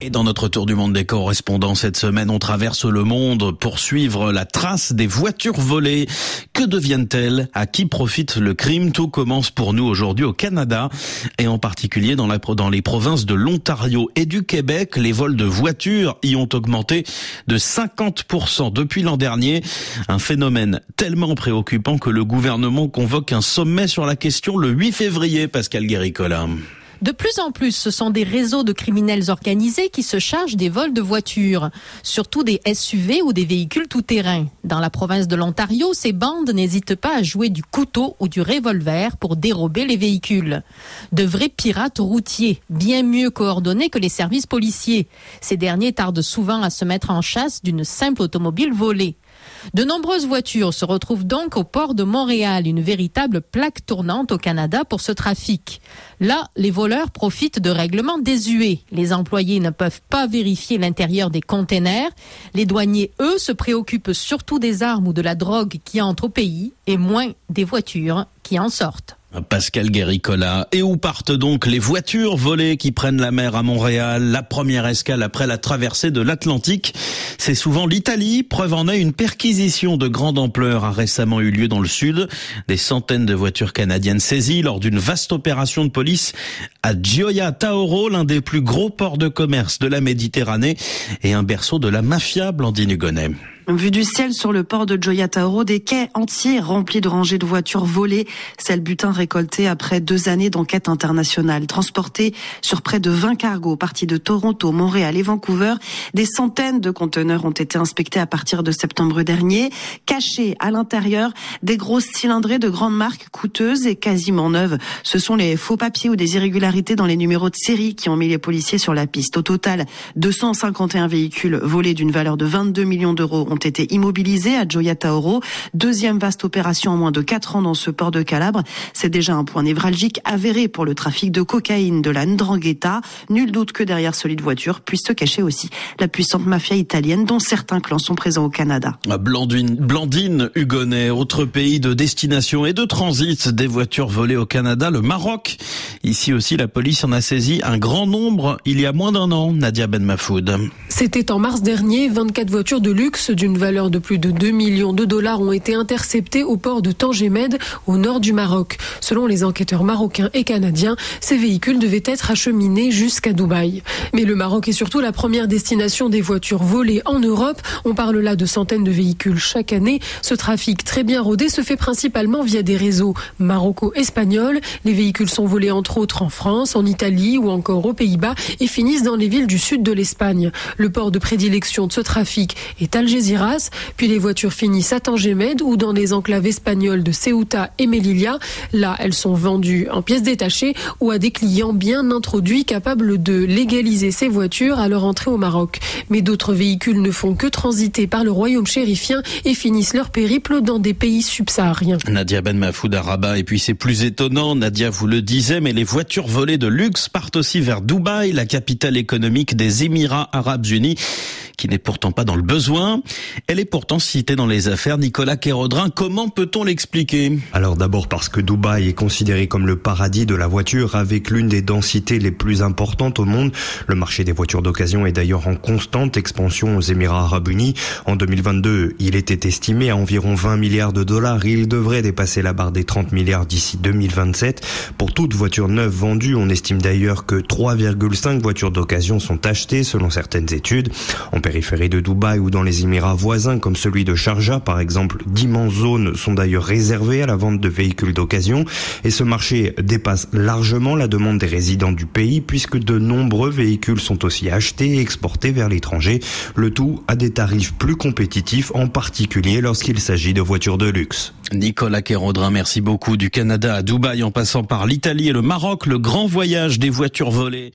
Et dans notre tour du monde des correspondants cette semaine, on traverse le monde pour suivre la trace des voitures volées. Que deviennent-elles? À qui profite le crime? Tout commence pour nous aujourd'hui au Canada et en particulier dans, les provinces de l'Ontario et du Québec. Les vols de voitures y ont augmenté de 50% depuis l'an dernier. Un phénomène tellement préoccupant que le gouvernement convoque un sommet sur la question le 8 février, Pascal Guéricola. De plus en plus, ce sont des réseaux de criminels organisés qui se chargent des vols de voitures, surtout des SUV ou des véhicules tout-terrain. Dans la province de l'Ontario, ces bandes n'hésitent pas à jouer du couteau ou du revolver pour dérober les véhicules. De vrais pirates routiers, bien mieux coordonnés que les services policiers. Ces derniers tardent souvent à se mettre en chasse d'une simple automobile volée. De nombreuses voitures se retrouvent donc au port de Montréal, une véritable plaque tournante au Canada pour ce trafic. Là, les voleurs profitent de règlements désuets. Les employés ne peuvent pas vérifier l'intérieur des containers. Les douaniers, eux, se préoccupent surtout des armes ou de la drogue qui entrent au pays et moins des voitures qui en sortent. Pascal Guéricola. Et où partent donc les voitures volées qui prennent la mer à Montréal? La première escale après la traversée de l'Atlantique, c'est souvent l'Italie. Preuve en est, une perquisition de grande ampleur a récemment eu lieu dans le sud. Des centaines de voitures canadiennes saisies lors d'une vaste opération de police à Gioia Tauro, l'un des plus gros ports de commerce de la Méditerranée et un berceau de la mafia Blandine Hugonnet. Vue du ciel sur le port de Gioia Tauro, des quais entiers remplis de rangées de voitures volées. C'est le butin récolté après deux années d'enquête internationale. Transportés sur près de 20 cargos partis de Toronto, Montréal et Vancouver, des centaines de conteneurs ont été inspectés à partir de septembre dernier. Cachés à l'intérieur, des grosses cylindrées de grandes marques coûteuses et quasiment neuves. Ce sont les faux papiers ou des irrégularités dans les numéros de série qui ont mis les policiers sur la piste. Au total, 251 véhicules volés d'une valeur de 22 millions d'euros ont été immobilisés à Gioia Tauro. Deuxième vaste opération en moins de quatre ans dans ce port de Calabre. C'est déjà un point névralgique avéré pour le trafic de cocaïne de la Ndrangheta. Nul doute que derrière solide voiture puisse se cacher aussi la puissante mafia italienne dont certains clans sont présents au Canada. Blandine, Blandine Hugonnet, autre pays de destination et de transit des voitures volées au Canada, le Maroc. Ici aussi, la police en a saisi un grand nombre il y a moins d'un an, Nadia Ben Mafoud. C'était en mars dernier, 24 voitures de luxe du une valeur de plus de 2 millions de dollars ont été interceptés au port de Tangemed, au nord du Maroc. Selon les enquêteurs marocains et canadiens, ces véhicules devaient être acheminés jusqu'à Dubaï. Mais le Maroc est surtout la première destination des voitures volées en Europe. On parle là de centaines de véhicules chaque année. Ce trafic très bien rodé se fait principalement via des réseaux maroco-espagnols. Les véhicules sont volés entre autres en France, en Italie ou encore aux Pays-Bas et finissent dans les villes du sud de l'Espagne. Le port de prédilection de ce trafic est Algésiras puis les voitures finissent à Tangemed ou dans les enclaves espagnoles de Ceuta et Melilla. Là, elles sont vendues en pièces détachées ou à des clients bien introduits capables de légaliser ces voitures à leur entrée au Maroc. Mais d'autres véhicules ne font que transiter par le royaume chérifien et finissent leur périple dans des pays subsahariens. Nadia Ben Mafoud à Rabat. Et puis c'est plus étonnant, Nadia vous le disait, mais les voitures volées de luxe partent aussi vers Dubaï, la capitale économique des Émirats Arabes Unis États-Unis qui n'est pourtant pas dans le besoin. Elle est pourtant citée dans les affaires. Nicolas Kérodrin, comment peut-on l'expliquer? Alors d'abord parce que Dubaï est considéré comme le paradis de la voiture avec l'une des densités les plus importantes au monde. Le marché des voitures d'occasion est d'ailleurs en constante expansion aux Émirats arabes unis. En 2022, il était estimé à environ 20 milliards de dollars. Il devrait dépasser la barre des 30 milliards d'ici 2027. Pour toute voiture neuve vendue, on estime d'ailleurs que 3,5 voitures d'occasion sont achetées selon certaines études périphérie de Dubaï ou dans les Émirats voisins comme celui de Sharjah par exemple, d'immenses zones sont d'ailleurs réservées à la vente de véhicules d'occasion et ce marché dépasse largement la demande des résidents du pays puisque de nombreux véhicules sont aussi achetés et exportés vers l'étranger, le tout à des tarifs plus compétitifs en particulier lorsqu'il s'agit de voitures de luxe. Nicolas Kérodrin, merci beaucoup. Du Canada à Dubaï en passant par l'Italie et le Maroc, le grand voyage des voitures volées.